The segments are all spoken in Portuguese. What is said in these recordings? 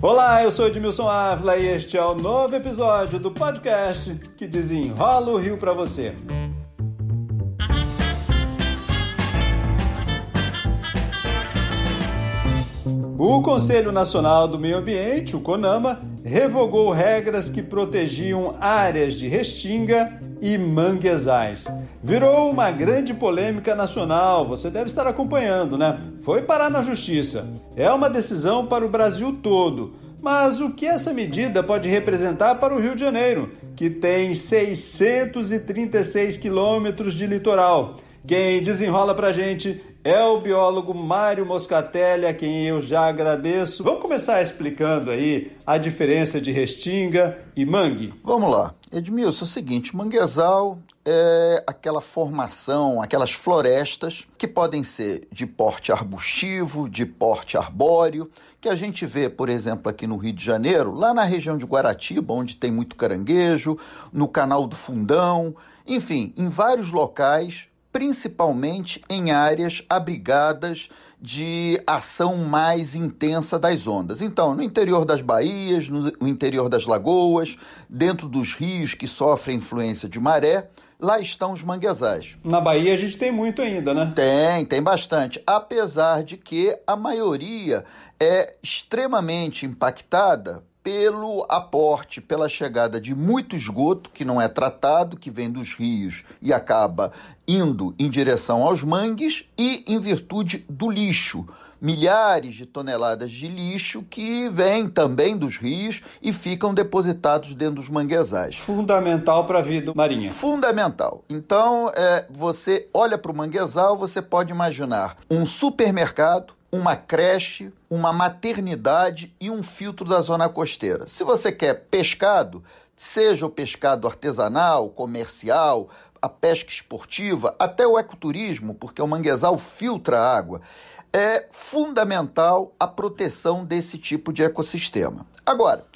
Olá, eu sou Edmilson Ávila e este é o novo episódio do podcast que desenrola o Rio para você. O Conselho Nacional do Meio Ambiente, o CONAMA, revogou regras que protegiam áreas de restinga e manguezais. Virou uma grande polêmica nacional, você deve estar acompanhando, né? Foi parar na justiça. É uma decisão para o Brasil todo. Mas o que essa medida pode representar para o Rio de Janeiro, que tem 636 quilômetros de litoral? Quem desenrola para gente é o biólogo Mário Moscatelli, a quem eu já agradeço. Vamos começar explicando aí a diferença de restinga e mangue. Vamos lá. Edmilson, é o seguinte, manguezal é aquela formação, aquelas florestas que podem ser de porte arbustivo, de porte arbóreo, que a gente vê, por exemplo, aqui no Rio de Janeiro, lá na região de Guaratiba, onde tem muito caranguejo, no Canal do Fundão, enfim, em vários locais principalmente em áreas abrigadas de ação mais intensa das ondas. Então, no interior das baías, no interior das lagoas, dentro dos rios que sofrem influência de maré, lá estão os manguezais. Na Bahia a gente tem muito ainda, né? Tem, tem bastante. Apesar de que a maioria é extremamente impactada pelo aporte, pela chegada de muito esgoto que não é tratado, que vem dos rios e acaba indo em direção aos mangues e em virtude do lixo. Milhares de toneladas de lixo que vêm também dos rios e ficam depositados dentro dos manguezais. Fundamental para a vida marinha. Fundamental. Então, é, você olha para o manguezal, você pode imaginar um supermercado uma creche, uma maternidade e um filtro da zona costeira. Se você quer pescado, seja o pescado artesanal, comercial, a pesca esportiva, até o ecoturismo, porque o manguezal filtra a água, é fundamental a proteção desse tipo de ecossistema. Agora,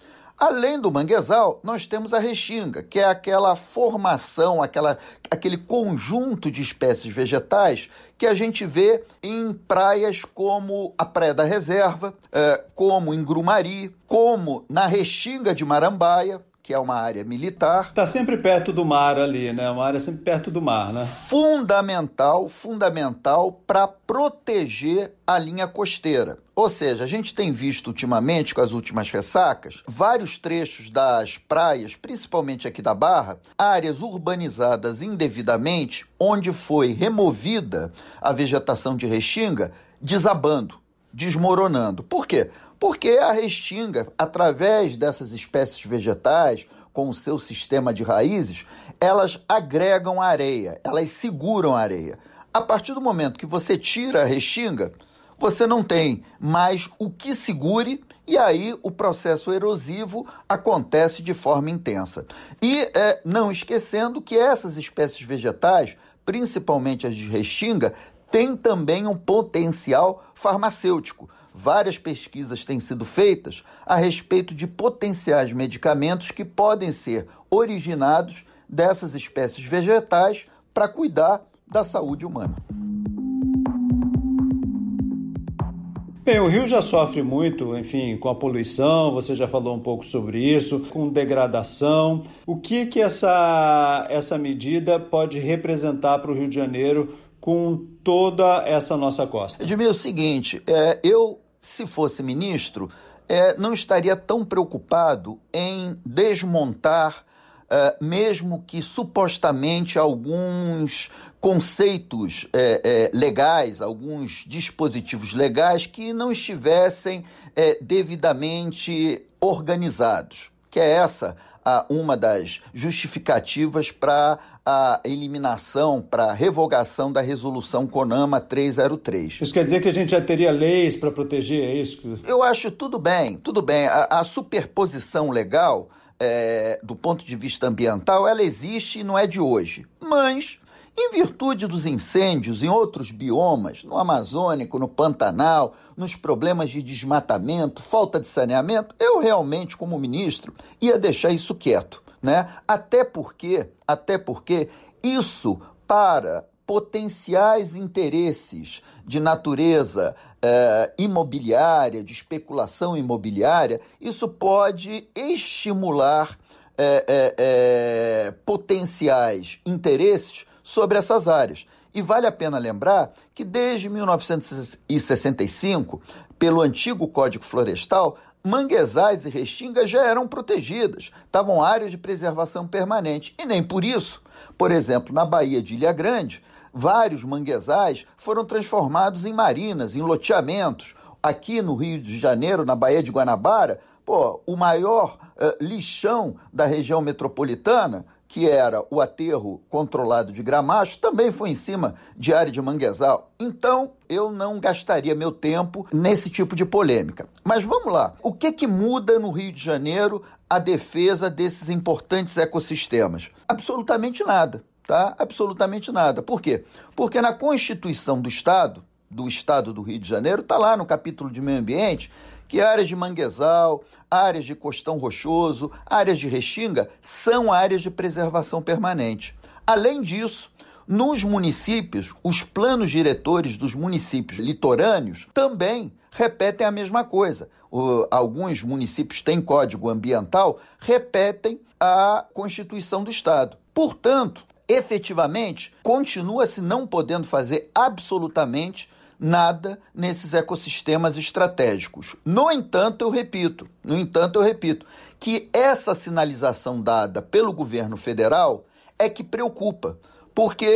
Além do manguezal, nós temos a restinga, que é aquela formação, aquela, aquele conjunto de espécies vegetais que a gente vê em praias como a Praia da Reserva, é, como em Grumari, como na Restinga de Marambaia, que é uma área militar. Está sempre perto do mar ali, né? Uma área sempre perto do mar, né? Fundamental, fundamental para proteger a linha costeira. Ou seja, a gente tem visto ultimamente, com as últimas ressacas, vários trechos das praias, principalmente aqui da Barra, áreas urbanizadas indevidamente, onde foi removida a vegetação de restinga, desabando, desmoronando. Por quê? Porque a restinga, através dessas espécies vegetais, com o seu sistema de raízes, elas agregam areia, elas seguram a areia. A partir do momento que você tira a restinga, você não tem mais o que segure e aí o processo erosivo acontece de forma intensa. E é, não esquecendo que essas espécies vegetais, principalmente as de restinga, têm também um potencial farmacêutico várias pesquisas têm sido feitas a respeito de potenciais medicamentos que podem ser originados dessas espécies vegetais para cuidar da saúde humana. Bem, o Rio já sofre muito, enfim, com a poluição, você já falou um pouco sobre isso, com degradação. O que que essa, essa medida pode representar para o Rio de Janeiro com toda essa nossa costa? Edmil, é o seguinte, é, eu, se fosse ministro, é, não estaria tão preocupado em desmontar, é, mesmo que supostamente alguns conceitos é, é, legais, alguns dispositivos legais que não estivessem é, devidamente organizados, que é essa a, uma das justificativas para a eliminação, para a revogação da resolução CONAMA 303. Isso quer dizer que a gente já teria leis para proteger, é isso? Eu acho tudo bem, tudo bem. A, a superposição legal, é, do ponto de vista ambiental, ela existe e não é de hoje. Mas em virtude dos incêndios em outros biomas, no Amazônico, no Pantanal, nos problemas de desmatamento, falta de saneamento, eu realmente, como ministro, ia deixar isso quieto, né? Até porque, até porque isso para potenciais interesses de natureza eh, imobiliária, de especulação imobiliária, isso pode estimular eh, eh, potenciais interesses sobre essas áreas. E vale a pena lembrar que desde 1965, pelo antigo Código Florestal, manguezais e restingas já eram protegidas, estavam áreas de preservação permanente. E nem por isso, por exemplo, na Baía de Ilha Grande, vários manguezais foram transformados em marinas, em loteamentos. Aqui no Rio de Janeiro, na Baía de Guanabara, pô, o maior uh, lixão da região metropolitana que era o aterro controlado de gramacho, também foi em cima de área de manguezal. Então, eu não gastaria meu tempo nesse tipo de polêmica. Mas vamos lá. O que, que muda no Rio de Janeiro a defesa desses importantes ecossistemas? Absolutamente nada. Tá? Absolutamente nada. Por quê? Porque na Constituição do Estado, do Estado do Rio de Janeiro, está lá no capítulo de meio ambiente, que áreas de manguezal, áreas de costão rochoso, áreas de restinga são áreas de preservação permanente. Além disso, nos municípios, os planos diretores dos municípios litorâneos também repetem a mesma coisa. O, alguns municípios têm código ambiental, repetem a Constituição do Estado. Portanto, efetivamente, continua-se não podendo fazer absolutamente nada nesses ecossistemas estratégicos. No entanto, eu repito, no entanto, eu repito que essa sinalização dada pelo governo federal é que preocupa, porque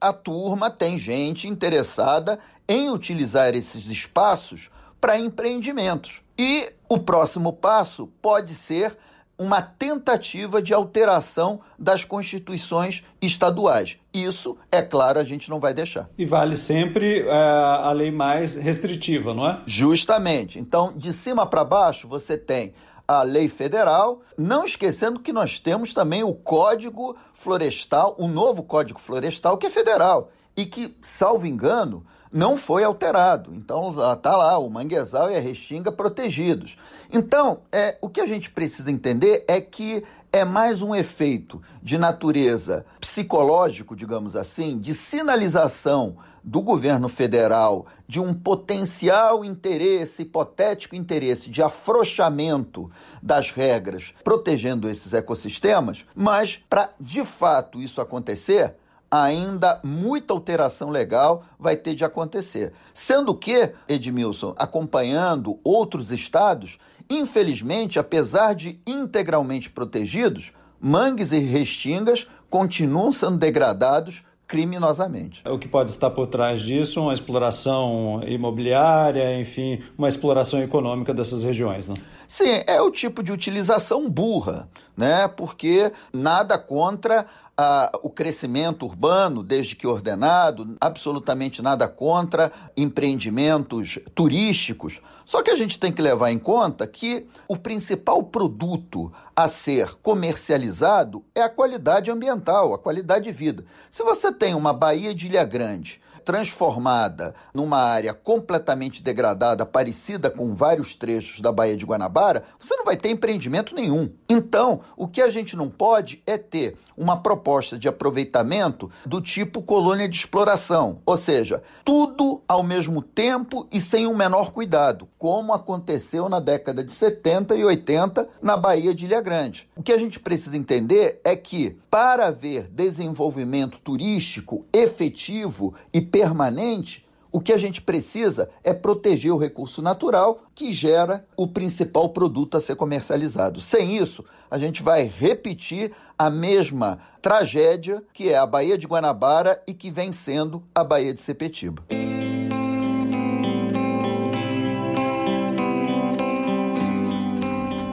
a turma tem gente interessada em utilizar esses espaços para empreendimentos. E o próximo passo pode ser uma tentativa de alteração das constituições estaduais. Isso, é claro, a gente não vai deixar. E vale sempre é, a lei mais restritiva, não é? Justamente. Então, de cima para baixo, você tem a lei federal, não esquecendo que nós temos também o Código Florestal, o novo Código Florestal, que é federal e que, salvo engano, não foi alterado. Então está lá o manguezal e a restinga protegidos. Então, é, o que a gente precisa entender é que é mais um efeito de natureza psicológico, digamos assim, de sinalização do governo federal de um potencial interesse, hipotético interesse de afrouxamento das regras protegendo esses ecossistemas, mas para de fato isso acontecer, ainda muita alteração legal vai ter de acontecer. Sendo que, Edmilson, acompanhando outros estados, infelizmente, apesar de integralmente protegidos, mangues e restingas continuam sendo degradados criminosamente. O que pode estar por trás disso? Uma exploração imobiliária, enfim, uma exploração econômica dessas regiões, né? Sim, é o tipo de utilização burra, né? Porque nada contra a, o crescimento urbano, desde que ordenado, absolutamente nada contra empreendimentos turísticos. Só que a gente tem que levar em conta que o principal produto a ser comercializado é a qualidade ambiental, a qualidade de vida. Se você tem uma Baía de Ilha Grande transformada numa área completamente degradada, parecida com vários trechos da Baía de Guanabara, você não vai ter empreendimento nenhum. Então, o que a gente não pode é ter uma proposta de aproveitamento do tipo colônia de exploração, ou seja, tudo ao mesmo tempo e sem o um menor cuidado, como aconteceu na década de 70 e 80 na Baía de Ilha Grande. O que a gente precisa entender é que para haver desenvolvimento turístico efetivo e permanente, o que a gente precisa é proteger o recurso natural que gera o principal produto a ser comercializado. Sem isso, a gente vai repetir a mesma tragédia que é a Baía de Guanabara e que vem sendo a Baía de Sepetiba.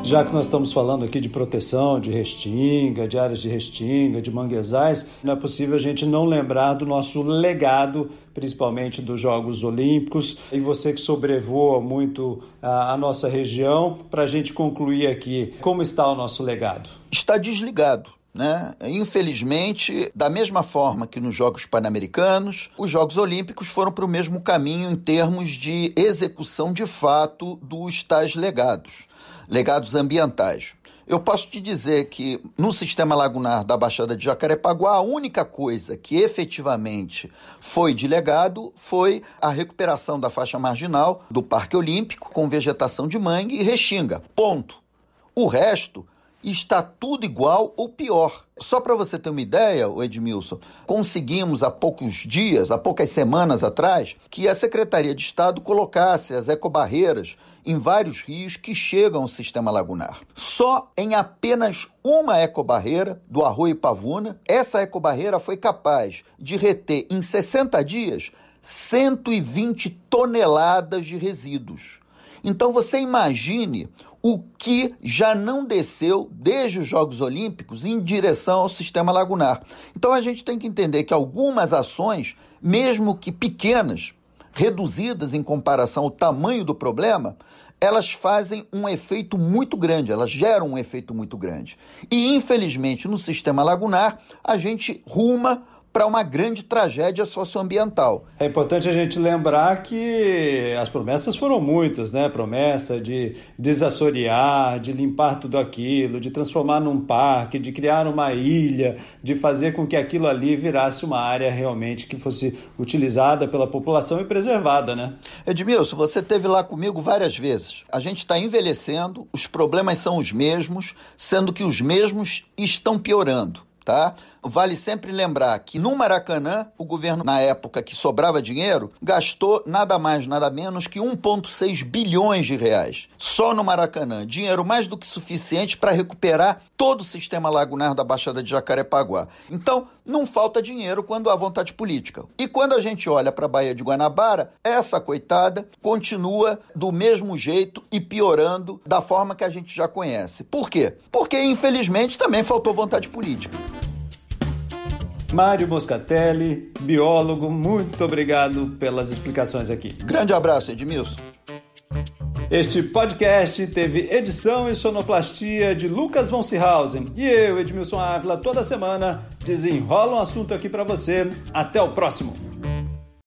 Já que nós estamos falando aqui de proteção, de restinga, de áreas de restinga, de manguezais, não é possível a gente não lembrar do nosso legado, principalmente dos Jogos Olímpicos. E você que sobrevoa muito a, a nossa região, para a gente concluir aqui, como está o nosso legado? Está desligado. Né? Infelizmente, da mesma forma que nos Jogos Pan-Americanos, os Jogos Olímpicos foram para o mesmo caminho em termos de execução de fato dos tais legados legados ambientais. eu posso te dizer que no sistema lagunar da Baixada de Jacarepaguá, a única coisa que efetivamente foi de legado foi a recuperação da faixa marginal do Parque Olímpico com vegetação de mangue e restinga. Ponto. O resto está tudo igual ou pior. Só para você ter uma ideia, Edmilson, conseguimos há poucos dias, há poucas semanas atrás, que a Secretaria de Estado colocasse as ecobarreiras em vários rios que chegam ao sistema lagunar. Só em apenas uma ecobarreira do Arroio Pavuna, essa ecobarreira foi capaz de reter em 60 dias 120 toneladas de resíduos. Então você imagine o que já não desceu desde os Jogos Olímpicos em direção ao sistema lagunar. Então a gente tem que entender que algumas ações, mesmo que pequenas, reduzidas em comparação ao tamanho do problema, elas fazem um efeito muito grande, elas geram um efeito muito grande. E infelizmente no sistema lagunar a gente ruma para uma grande tragédia socioambiental. É importante a gente lembrar que as promessas foram muitas, né? Promessa de desassorear, de limpar tudo aquilo, de transformar num parque, de criar uma ilha, de fazer com que aquilo ali virasse uma área realmente que fosse utilizada pela população e preservada, né? Edmilson, você teve lá comigo várias vezes. A gente está envelhecendo, os problemas são os mesmos, sendo que os mesmos estão piorando, tá? Vale sempre lembrar que no Maracanã, o governo, na época que sobrava dinheiro, gastou nada mais, nada menos que 1,6 bilhões de reais. Só no Maracanã. Dinheiro mais do que suficiente para recuperar todo o sistema lagunar da Baixada de Jacarepaguá. Então, não falta dinheiro quando há vontade política. E quando a gente olha para a Baía de Guanabara, essa coitada continua do mesmo jeito e piorando da forma que a gente já conhece. Por quê? Porque, infelizmente, também faltou vontade política. Mário Moscatelli, biólogo, muito obrigado pelas explicações aqui. Grande abraço, Edmilson. Este podcast teve edição e sonoplastia de Lucas von Seehausen e eu, Edmilson Ávila, toda semana desenrola um assunto aqui para você. Até o próximo.